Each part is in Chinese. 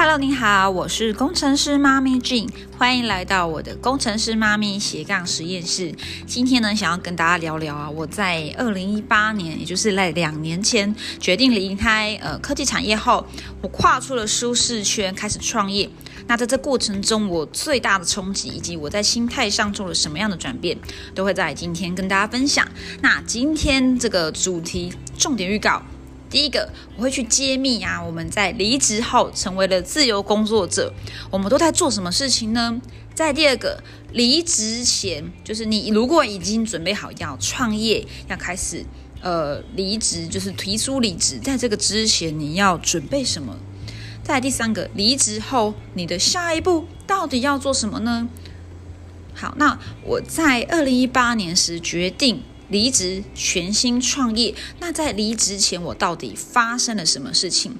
Hello，你好，我是工程师妈咪 Jean，欢迎来到我的工程师妈咪斜杠实验室。今天呢，想要跟大家聊聊啊，我在二零一八年，也就是在两年前决定离开呃科技产业后，我跨出了舒适圈，开始创业。那在这过程中，我最大的冲击以及我在心态上做了什么样的转变，都会在今天跟大家分享。那今天这个主题重点预告。第一个，我会去揭秘啊，我们在离职后成为了自由工作者，我们都在做什么事情呢？在第二个，离职前，就是你如果已经准备好要创业，要开始呃离职，就是提出离职，在这个之前你要准备什么？在第三个，离职后你的下一步到底要做什么呢？好，那我在二零一八年时决定。离职，全新创业。那在离职前，我到底发生了什么事情？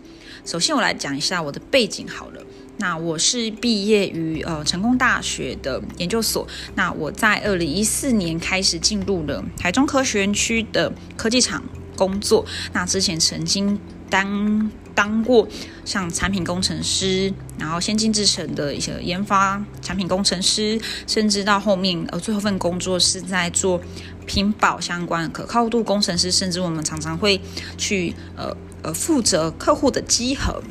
首先，我来讲一下我的背景好了。那我是毕业于呃成功大学的研究所。那我在二零一四年开始进入了台中科学园区的科技厂工作。那之前曾经当当过像产品工程师，然后先进制程的一些研发产品工程师，甚至到后面呃最后份工作是在做。屏保相关可靠度工程师，甚至我们常常会去呃呃负责客户的稽核。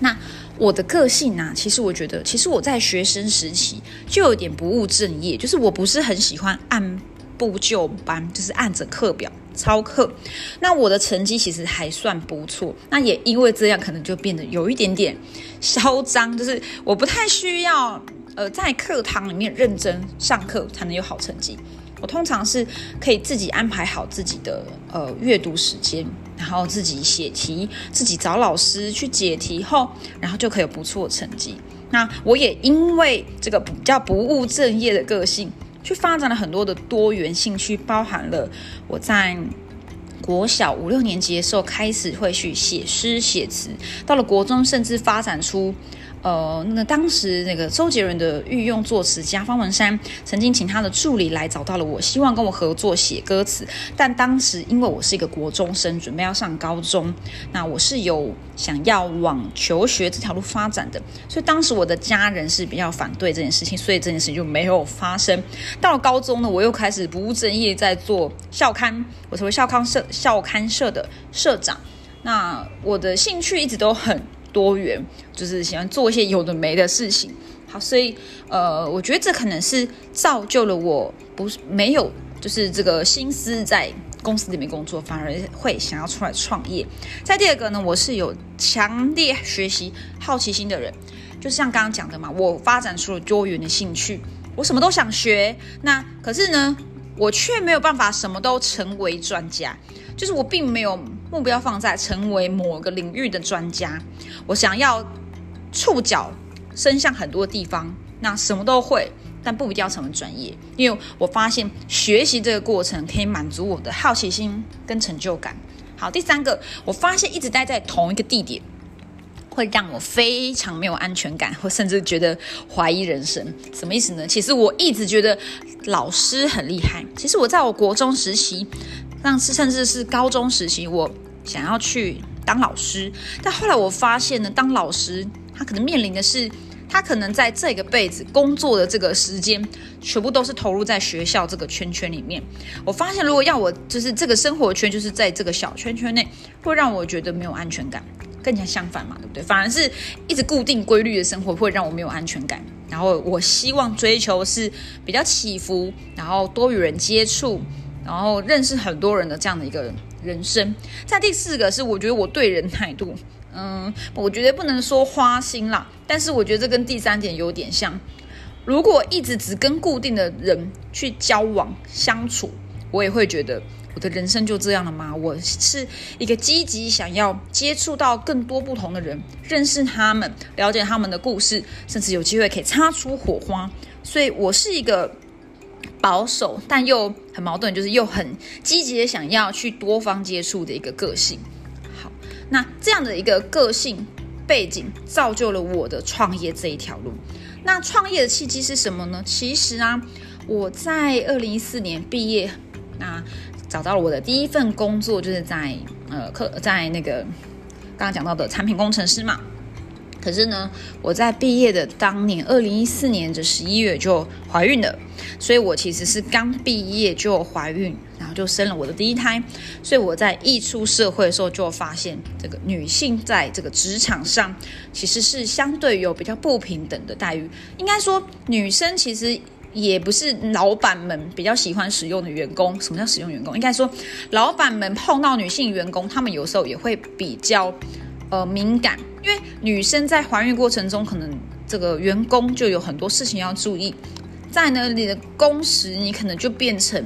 那我的个性呢，其实我觉得，其实我在学生时期就有点不务正业，就是我不是很喜欢按部就班，就是按着课表操课。那我的成绩其实还算不错，那也因为这样，可能就变得有一点点嚣张，就是我不太需要呃在课堂里面认真上课才能有好成绩。我通常是可以自己安排好自己的呃阅读时间，然后自己写题，自己找老师去解题后，然后就可以有不错成绩。那我也因为这个比较不务正业的个性，去发展了很多的多元兴趣，包含了我在国小五六年级的时候开始会去写诗写词，到了国中甚至发展出。呃，那当时那个周杰伦的御用作词家方文山曾经请他的助理来找到了我，希望跟我合作写歌词。但当时因为我是一个国中生，准备要上高中，那我是有想要往求学这条路发展的，所以当时我的家人是比较反对这件事情，所以这件事情就没有发生。到了高中呢，我又开始不务正业，在做校刊，我成为校刊社校刊社的社长。那我的兴趣一直都很。多元就是喜欢做一些有的没的事情，好，所以呃，我觉得这可能是造就了我不是没有就是这个心思在公司里面工作，反而会想要出来创业。在第二个呢，我是有强烈学习好奇心的人，就像刚刚讲的嘛，我发展出了多元的兴趣，我什么都想学，那可是呢，我却没有办法什么都成为专家。就是我并没有目标放在成为某个领域的专家，我想要触角伸向很多地方，那什么都会，但不一定要成为专业。因为我发现学习这个过程可以满足我的好奇心跟成就感。好，第三个，我发现一直待在同一个地点会让我非常没有安全感，或甚至觉得怀疑人生。什么意思呢？其实我一直觉得老师很厉害。其实我在我国中实习。让甚至是高中时期，我想要去当老师，但后来我发现呢，当老师他可能面临的是，他可能在这个辈子工作的这个时间，全部都是投入在学校这个圈圈里面。我发现，如果要我就是这个生活圈，就是在这个小圈圈内，会让我觉得没有安全感。更加相反嘛，对不对？反而是一直固定规律的生活，会让我没有安全感。然后我希望追求是比较起伏，然后多与人接触。然后认识很多人的这样的一个人生，在第四个是我觉得我对人态度，嗯，我觉得不能说花心啦，但是我觉得这跟第三点有点像。如果一直只跟固定的人去交往相处，我也会觉得我的人生就这样了吗？我是一个积极想要接触到更多不同的人，认识他们，了解他们的故事，甚至有机会可以擦出火花。所以我是一个。保守但又很矛盾，就是又很积极的想要去多方接触的一个个性。好，那这样的一个个性背景造就了我的创业这一条路。那创业的契机是什么呢？其实啊，我在二零一四年毕业，那找到了我的第一份工作，就是在呃，课在那个刚刚讲到的产品工程师嘛。可是呢，我在毕业的当年，二零一四年的十一月就怀孕了，所以我其实是刚毕业就怀孕，然后就生了我的第一胎。所以我在一出社会的时候就发现，这个女性在这个职场上其实是相对有比较不平等的待遇。应该说，女生其实也不是老板们比较喜欢使用的员工。什么叫使用员工？应该说，老板们碰到女性员工，他们有时候也会比较。呃，敏感，因为女生在怀孕过程中，可能这个员工就有很多事情要注意。在呢，你的工时你可能就变成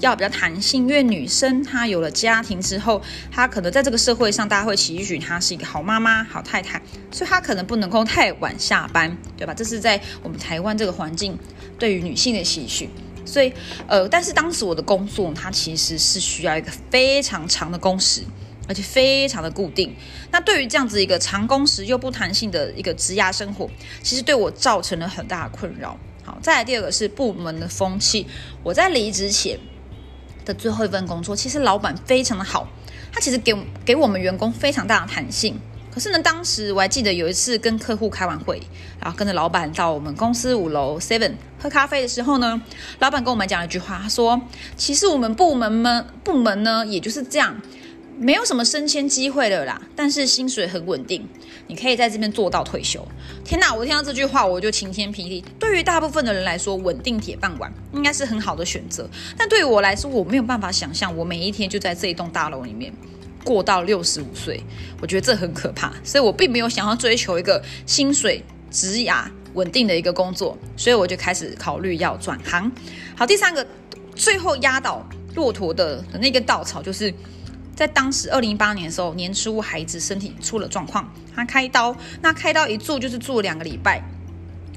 要比较弹性，因为女生她有了家庭之后，她可能在这个社会上，大家会期许她是一个好妈妈、好太太，所以她可能不能够太晚下班，对吧？这是在我们台湾这个环境对于女性的期许。所以，呃，但是当时我的工作，它其实是需要一个非常长的工时。而且非常的固定，那对于这样子一个长工时又不弹性的一个职涯生活，其实对我造成了很大的困扰。好，再来第二个是部门的风气。我在离职前的最后一份工作，其实老板非常的好，他其实给给我们员工非常大的弹性。可是呢，当时我还记得有一次跟客户开完会，然后跟着老板到我们公司五楼 Seven 喝咖啡的时候呢，老板跟我们讲了一句话，他说：“其实我们部门们部门呢，也就是这样。”没有什么升迁机会了啦，但是薪水很稳定，你可以在这边做到退休。天哪，我听到这句话我就晴天霹雳。对于大部分的人来说，稳定铁饭碗应该是很好的选择，但对于我来说，我没有办法想象我每一天就在这一栋大楼里面过到六十五岁，我觉得这很可怕，所以我并没有想要追求一个薪水、职涯稳定的一个工作，所以我就开始考虑要转行。好，第三个，最后压倒骆驼的那根稻草就是。在当时二零一八年的时候，年初孩子身体出了状况，他开刀，那开刀一做就是做了两个礼拜。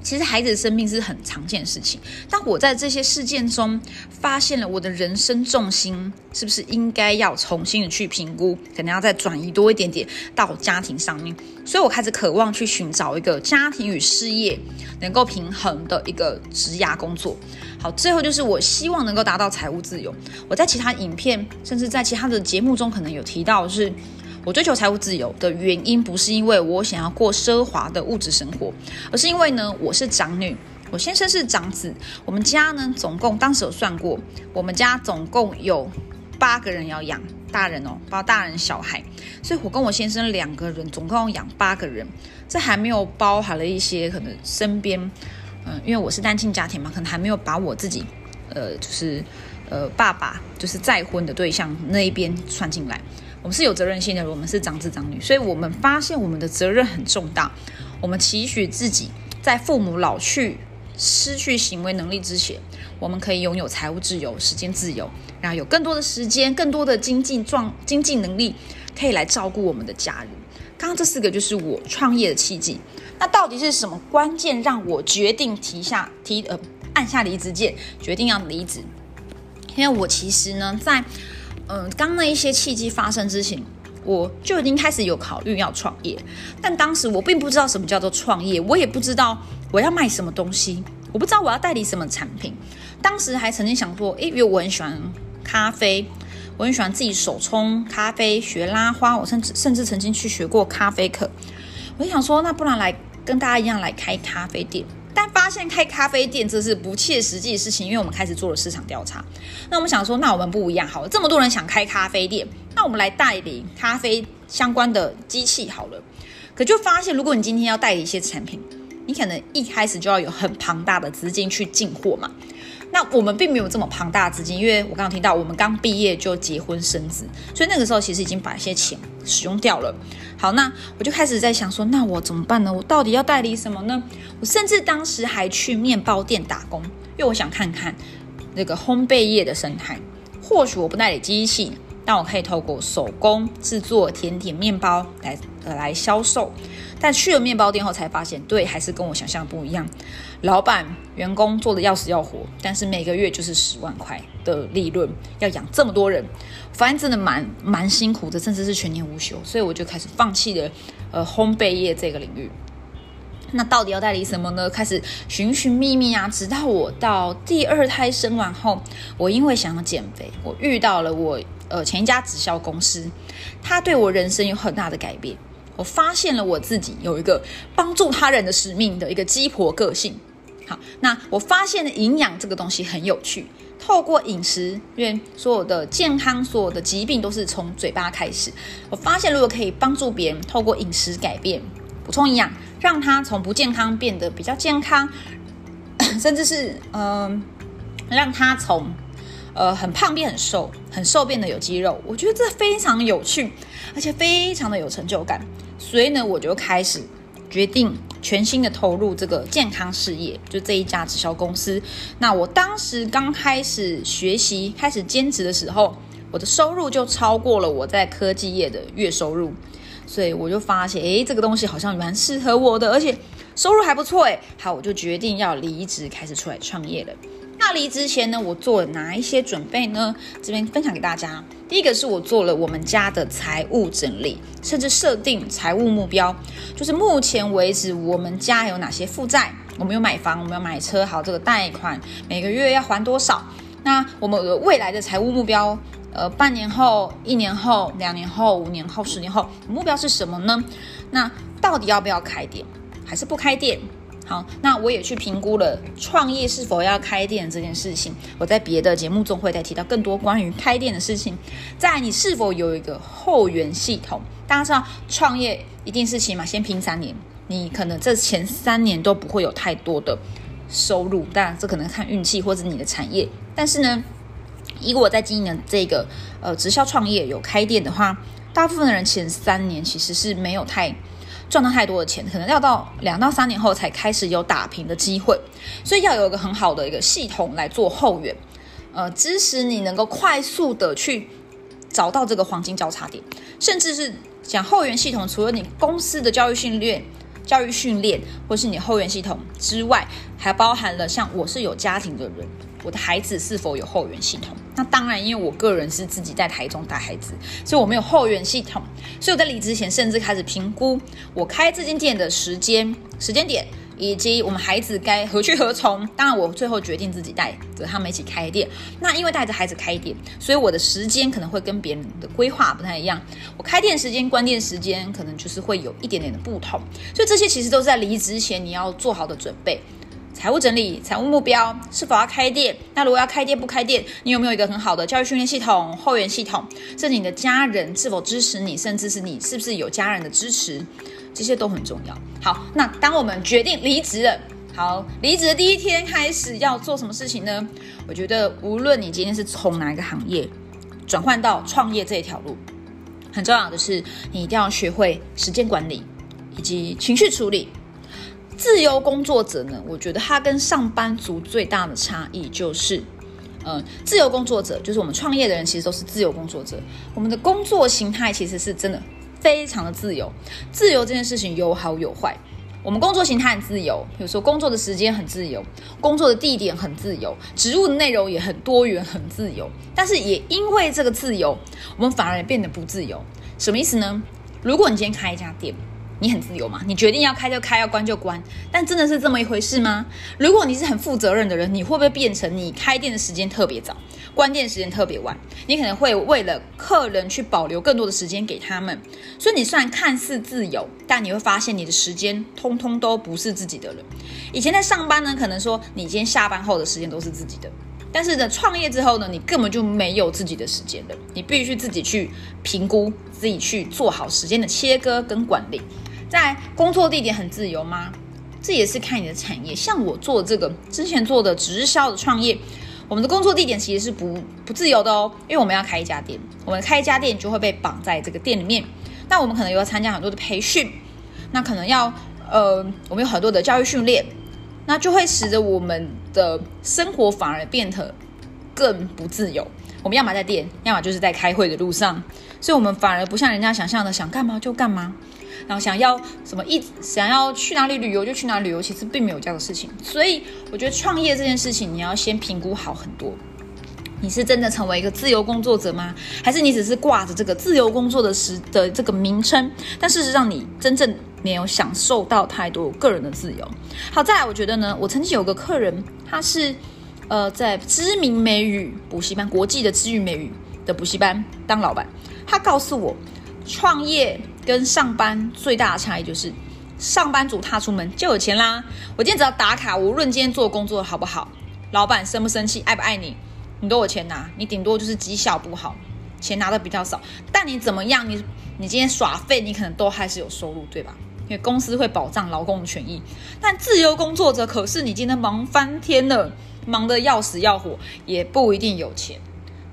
其实孩子的生病是很常见的事情，但我在这些事件中发现了我的人生重心是不是应该要重新的去评估，可能要再转移多一点点到家庭上面，所以我开始渴望去寻找一个家庭与事业能够平衡的一个职涯工作。好，最后就是我希望能够达到财务自由。我在其他影片，甚至在其他的节目中，可能有提到是。我追求财务自由的原因，不是因为我想要过奢华的物质生活，而是因为呢，我是长女，我先生是长子，我们家呢总共当时有算过，我们家总共有八个人要养大人哦，包大人小孩，所以我跟我先生两个人总共养八个人，这还没有包含了一些可能身边，嗯，因为我是单亲家庭嘛，可能还没有把我自己，呃，就是呃爸爸就是再婚的对象那一边算进来。我们是有责任心的，我们是长子长女，所以我们发现我们的责任很重大。我们期许自己在父母老去、失去行为能力之前，我们可以拥有财务自由、时间自由，然后有更多的时间、更多的经济状经济能力，可以来照顾我们的家人。刚刚这四个就是我创业的契机。那到底是什么关键让我决定提下提呃按下离职键，决定要离职？因为我其实呢在。嗯，刚那一些契机发生之前，我就已经开始有考虑要创业，但当时我并不知道什么叫做创业，我也不知道我要卖什么东西，我不知道我要代理什么产品。当时还曾经想说，诶，因为我很喜欢咖啡，我很喜欢自己手冲咖啡，学拉花，我甚至甚至曾经去学过咖啡课。我就想说，那不然来跟大家一样来开咖啡店。但发现开咖啡店这是不切实际的事情，因为我们开始做了市场调查。那我们想说，那我们不一样好了，这么多人想开咖啡店，那我们来代理咖啡相关的机器好了。可就发现，如果你今天要代理一些产品，你可能一开始就要有很庞大的资金去进货嘛。那我们并没有这么庞大的资金，因为我刚刚听到我们刚毕业就结婚生子，所以那个时候其实已经把一些钱使用掉了。好，那我就开始在想说，那我怎么办呢？我到底要代理什么呢？我甚至当时还去面包店打工，因为我想看看那个烘焙业的生态。或许我不代理机器，但我可以透过手工制作甜点面包来呃来销售。但去了面包店后才发现，对，还是跟我想象不一样。老板、员工做的要死要活，但是每个月就是十万块的利润，要养这么多人，发现真的蛮蛮辛苦的，甚至是全年无休。所以我就开始放弃了呃烘焙业这个领域。那到底要代理什么呢？开始寻寻觅觅啊，直到我到第二胎生完后，我因为想要减肥，我遇到了我呃前一家直销公司，它对我人生有很大的改变。我发现了我自己有一个帮助他人的使命的一个鸡婆个性。好，那我发现了营养这个东西很有趣。透过饮食，因为所有的健康、所有的疾病都是从嘴巴开始。我发现，如果可以帮助别人透过饮食改变、补充营养，让他从不健康变得比较健康，甚至是嗯，让他从呃很胖变很瘦，很瘦变得有肌肉，我觉得这非常有趣，而且非常的有成就感。所以呢，我就开始决定。全新的投入这个健康事业，就这一家直销公司。那我当时刚开始学习、开始兼职的时候，我的收入就超过了我在科技业的月收入，所以我就发现，诶，这个东西好像蛮适合我的，而且收入还不错，诶，好，我就决定要离职，开始出来创业了。那离职前呢，我做了哪一些准备呢？这边分享给大家。第一个是我做了我们家的财务整理，甚至设定财务目标，就是目前为止我们家有哪些负债，我们有买房，我们要买车，好这个贷款每个月要还多少？那我们未来的财务目标，呃，半年后、一年后、两年后、五年后、十年后，目标是什么呢？那到底要不要开店，还是不开店？好，那我也去评估了创业是否要开店这件事情。我在别的节目中会再提到更多关于开店的事情。在你是否有一个后援系统？大家知道创业一定是起码先拼三年，你可能这前三年都不会有太多的收入，当然这可能看运气或者你的产业。但是呢，以我在经营的这个呃直销创业有开店的话，大部分的人前三年其实是没有太。赚到太多的钱，可能要到两到三年后才开始有打平的机会，所以要有一个很好的一个系统来做后援，呃，支持你能够快速的去找到这个黄金交叉点，甚至是讲后援系统，除了你公司的教育训练、教育训练，或是你后援系统之外，还包含了像我是有家庭的人。我的孩子是否有后援系统？那当然，因为我个人是自己在台中带孩子，所以我没有后援系统。所以我在离职前，甚至开始评估我开这间店的时间、时间点，以及我们孩子该何去何从。当然，我最后决定自己带着他们一起开店。那因为带着孩子开店，所以我的时间可能会跟别人的规划不太一样。我开店时间、关店时间可能就是会有一点点的不同。所以这些其实都是在离职前你要做好的准备。财务整理、财务目标，是否要开店？那如果要开店不开店，你有没有一个很好的教育训练系统、后援系统？甚至你的家人是否支持你？甚至是你是不是有家人的支持？这些都很重要。好，那当我们决定离职了，好，离职的第一天开始要做什么事情呢？我觉得无论你今天是从哪一个行业转换到创业这一条路，很重要的是你一定要学会时间管理以及情绪处理。自由工作者呢？我觉得他跟上班族最大的差异就是，呃，自由工作者就是我们创业的人，其实都是自由工作者。我们的工作形态其实是真的非常的自由。自由这件事情有好有坏。我们工作形态很自由，有时候工作的时间很自由，工作的地点很自由，职务的内容也很多元、很自由。但是也因为这个自由，我们反而变得不自由。什么意思呢？如果你今天开一家店。你很自由嘛？你决定要开就开，要关就关。但真的是这么一回事吗？如果你是很负责任的人，你会不会变成你开店的时间特别早，关店时间特别晚？你可能会为了客人去保留更多的时间给他们。所以你虽然看似自由，但你会发现你的时间通通都不是自己的了。以前在上班呢，可能说你今天下班后的时间都是自己的，但是呢，创业之后呢，你根本就没有自己的时间了。你必须自己去评估，自己去做好时间的切割跟管理。在工作地点很自由吗？这也是看你的产业。像我做这个之前做的直销的创业，我们的工作地点其实是不不自由的哦，因为我们要开一家店，我们开一家店就会被绑在这个店里面。那我们可能要参加很多的培训，那可能要呃，我们有很多的教育训练，那就会使得我们的生活反而变得更不自由。我们要么在店，要么就是在开会的路上，所以我们反而不像人家想象的，想干嘛就干嘛。然后想要什么一想要去哪里旅游就去哪里旅游，其实并没有这样的事情。所以我觉得创业这件事情，你要先评估好很多。你是真的成为一个自由工作者吗？还是你只是挂着这个自由工作的时的这个名称？但事实上你真正没有享受到太多个人的自由。好，再来，我觉得呢，我曾经有个客人，他是呃在知名美语补习班，国际的知名美语的补习班当老板，他告诉我创业。跟上班最大的差异就是，上班族踏出门就有钱啦。我今天只要打卡，无论今天做工作好不好，老板生不生气，爱不爱你，你都有钱拿。你顶多就是绩效不好，钱拿的比较少，但你怎么样，你你今天耍废，你可能都还是有收入，对吧？因为公司会保障劳工的权益。但自由工作者可是你今天忙翻天了，忙得要死要活，也不一定有钱。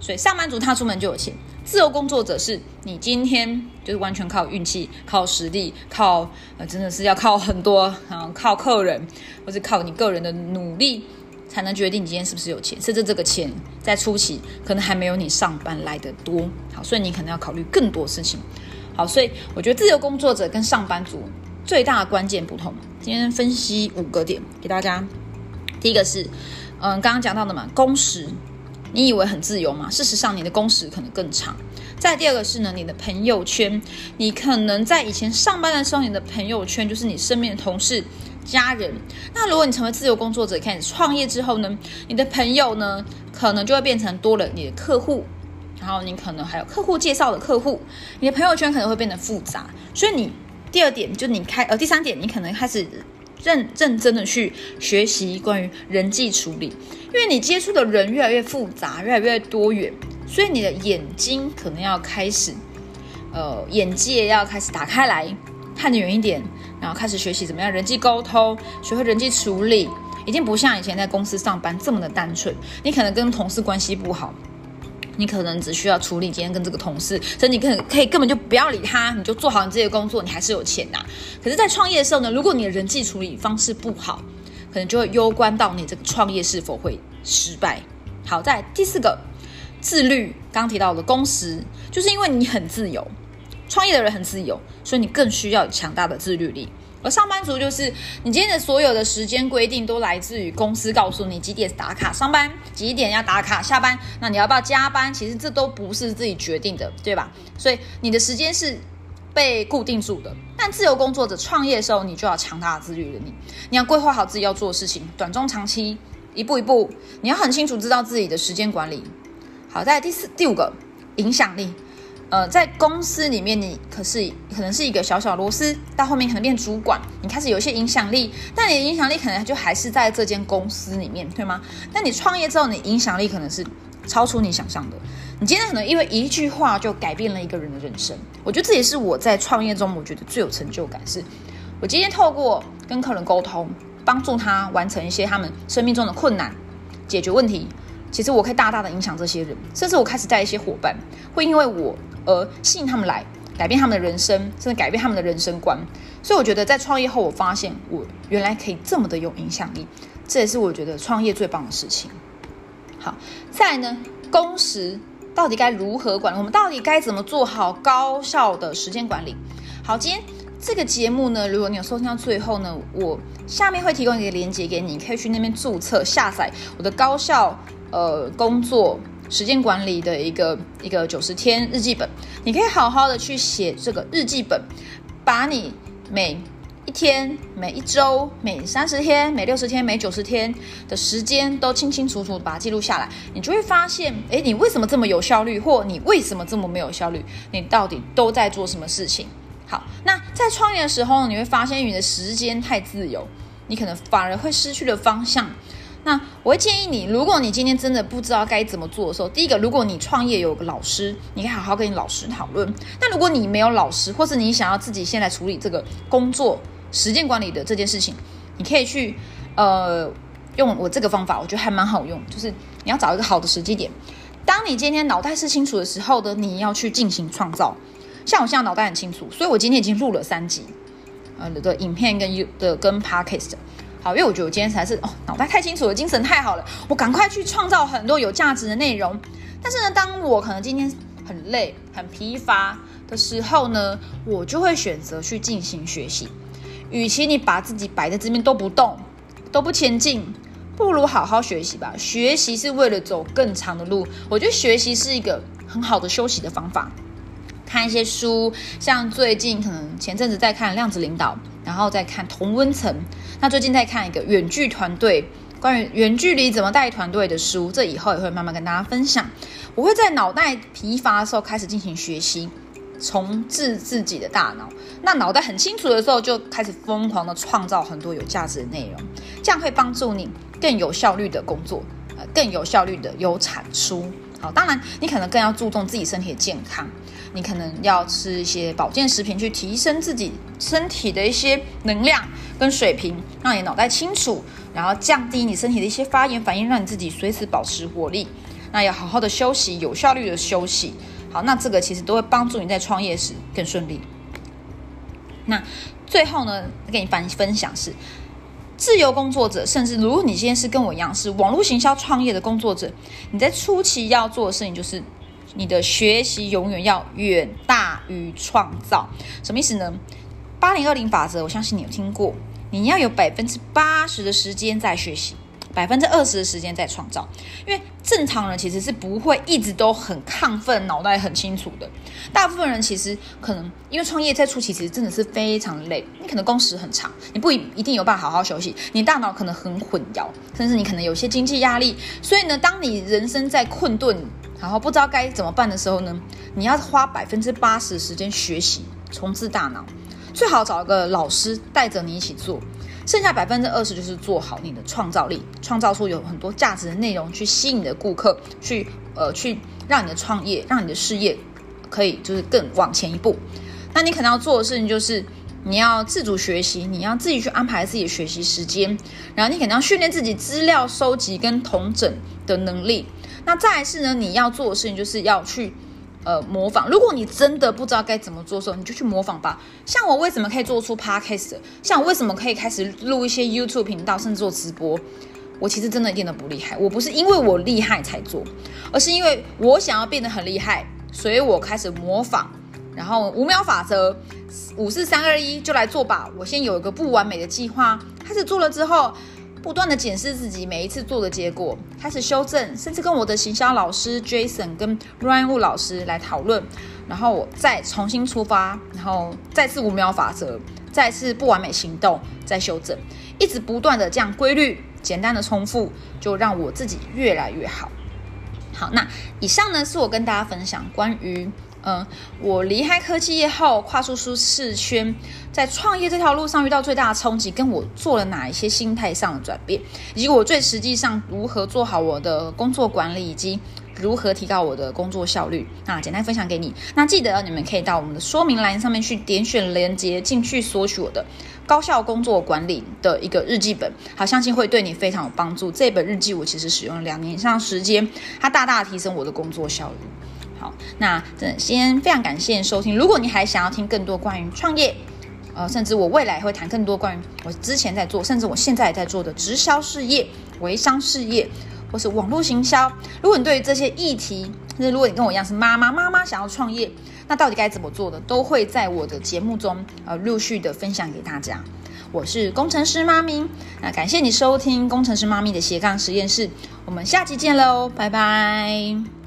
所以上班族他出门就有钱。自由工作者是你今天就是完全靠运气、靠实力、靠呃，真的是要靠很多啊，靠客人或是靠你个人的努力，才能决定你今天是不是有钱。甚至这个钱在初期可能还没有你上班来的多。好，所以你可能要考虑更多事情。好，所以我觉得自由工作者跟上班族最大的关键不同。今天分析五个点给大家。第一个是，嗯，刚刚讲到的嘛，工时。你以为很自由吗？事实上，你的工时可能更长。再第二个是呢，你的朋友圈，你可能在以前上班的时候，你的朋友圈就是你身边的同事、家人。那如果你成为自由工作者，开始创业之后呢，你的朋友呢，可能就会变成多了你的客户，然后你可能还有客户介绍的客户，你的朋友圈可能会变得复杂。所以你第二点就你开呃第三点，你可能开始。认认真的去学习关于人际处理，因为你接触的人越来越复杂，越来越多元，所以你的眼睛可能要开始，呃，眼界要开始打开来，看得远一点，然后开始学习怎么样人际沟通，学会人际处理，已经不像以前在公司上班这么的单纯。你可能跟同事关系不好。你可能只需要处理今天跟这个同事，所以你可可以根本就不要理他，你就做好你自己的工作，你还是有钱拿。可是，在创业的时候呢，如果你的人际处理方式不好，可能就会攸关到你这个创业是否会失败。好在第四个，自律。刚提到的工时，就是因为你很自由，创业的人很自由，所以你更需要强大的自律力。而上班族就是你今天的所有的时间规定都来自于公司告诉你几点打卡上班，几点要打卡下班。那你要不要加班？其实这都不是自己决定的，对吧？所以你的时间是被固定住的。但自由工作者创业的时候，你就要强大的自律能力，你要规划好自己要做的事情，短中长期一步一步，你要很清楚知道自己的时间管理。好，在第四、第五个影响力。呃，在公司里面，你可是可能是一个小小螺丝，到后面可能变主管，你开始有一些影响力，但你的影响力可能就还是在这间公司里面，对吗？但你创业之后，你影响力可能是超出你想象的。你今天可能因为一句话就改变了一个人的人生。我觉得这也是我在创业中我觉得最有成就感，是我今天透过跟客人沟通，帮助他完成一些他们生命中的困难，解决问题。其实我可以大大的影响这些人，甚至我开始带一些伙伴，会因为我而吸引他们来，改变他们的人生，甚至改变他们的人生观。所以我觉得在创业后，我发现我原来可以这么的有影响力，这也是我觉得创业最棒的事情。好，再来呢，工时到底该如何管？我们到底该怎么做好高效的时间管理？好，今天这个节目呢，如果你有收听到最后呢，我下面会提供一个链接给你你，可以去那边注册下载我的高效。呃，工作时间管理的一个一个九十天日记本，你可以好好的去写这个日记本，把你每一天、每一周、每三十天、每六十天、每九十天的时间都清清楚楚把它记录下来，你就会发现，哎，你为什么这么有效率，或你为什么这么没有效率？你到底都在做什么事情？好，那在创业的时候，你会发现你的时间太自由，你可能反而会失去了方向。那我会建议你，如果你今天真的不知道该怎么做的时候，第一个，如果你创业有个老师，你可以好好跟你老师讨论。那如果你没有老师，或是你想要自己先来处理这个工作时间管理的这件事情，你可以去呃用我这个方法，我觉得还蛮好用。就是你要找一个好的时机点，当你今天脑袋是清楚的时候呢，你要去进行创造。像我现在脑袋很清楚，所以我今天已经录了三集呃的影片跟 U 的跟 Podcast。好，因为我觉得我今天才是哦，脑袋太清楚了，精神太好了，我赶快去创造很多有价值的内容。但是呢，当我可能今天很累、很疲乏的时候呢，我就会选择去进行学习。与其你把自己摆在这边都不动、都不前进，不如好好学习吧。学习是为了走更长的路，我觉得学习是一个很好的休息的方法。看一些书，像最近可能前阵子在看量子领导，然后再看同温层。那最近在看一个远距团队，关于远距离怎么带团队的书，这以后也会慢慢跟大家分享。我会在脑袋疲乏的时候开始进行学习，重置自己的大脑。那脑袋很清楚的时候，就开始疯狂的创造很多有价值的内容，这样会帮助你更有效率的工作，呃，更有效率的有产出。好，当然你可能更要注重自己身体的健康，你可能要吃一些保健食品去提升自己身体的一些能量跟水平，让你脑袋清楚，然后降低你身体的一些发炎反应，让你自己随时保持活力。那要好好的休息，有效率的休息。好，那这个其实都会帮助你在创业时更顺利。那最后呢，跟你分分享是，自由工作者，甚至如果你今天是跟我一样是网络行销创业的工作者，你在初期要做的事情就是，你的学习永远要远大于创造。什么意思呢？八零二零法则，我相信你有听过，你要有百分之八十的时间在学习。百分之二十的时间在创造，因为正常人其实是不会一直都很亢奋，脑袋很清楚的。大部分人其实可能因为创业在初期，其实真的是非常累，你可能工时很长，你不一定有办法好好休息，你大脑可能很混淆，甚至你可能有些经济压力。所以呢，当你人生在困顿，然后不知道该怎么办的时候呢，你要花百分之八十的时间学习，重置大脑，最好找一个老师带着你一起做。剩下百分之二十就是做好你的创造力，创造出有很多价值的内容，去吸引你的顾客，去呃去让你的创业，让你的事业可以就是更往前一步。那你可能要做的事情就是你要自主学习，你要自己去安排自己的学习时间，然后你可能要训练自己资料收集跟统整的能力。那再是呢，你要做的事情就是要去。呃，模仿。如果你真的不知道该怎么做的时候，你就去模仿吧。像我为什么可以做出 podcast？像我为什么可以开始录一些 YouTube 频道，甚至做直播？我其实真的一点都不厉害。我不是因为我厉害才做，而是因为我想要变得很厉害，所以我开始模仿。然后五秒法则，五四三二一，就来做吧。我先有一个不完美的计划，开始做了之后。不断的检视自己每一次做的结果，开始修正，甚至跟我的行销老师 Jason 跟 Ryan Wu 老师来讨论，然后我再重新出发，然后再次五秒法则，再次不完美行动，再修正，一直不断的这样规律、简单的重复，就让我自己越来越好。好，那以上呢是我跟大家分享关于。嗯，我离开科技业后，跨出舒适圈，在创业这条路上遇到最大的冲击，跟我做了哪一些心态上的转变，以及我最实际上如何做好我的工作管理，以及如何提高我的工作效率，那简单分享给你。那记得你们可以到我们的说明栏上面去点选连接进去索取我的高效工作管理的一个日记本，好，相信会对你非常有帮助。这本日记我其实使用了两年以上时间，它大大提升我的工作效率。好，那先非常感谢收听。如果你还想要听更多关于创业，呃，甚至我未来会谈更多关于我之前在做，甚至我现在在做的直销事业、微商事业，或是网络行销。如果你对于这些议题，那如果你跟我一样是妈妈，妈妈想要创业，那到底该怎么做的，都会在我的节目中呃陆续的分享给大家。我是工程师妈咪，那感谢你收听工程师妈咪的斜杠实验室，我们下期见喽，拜拜。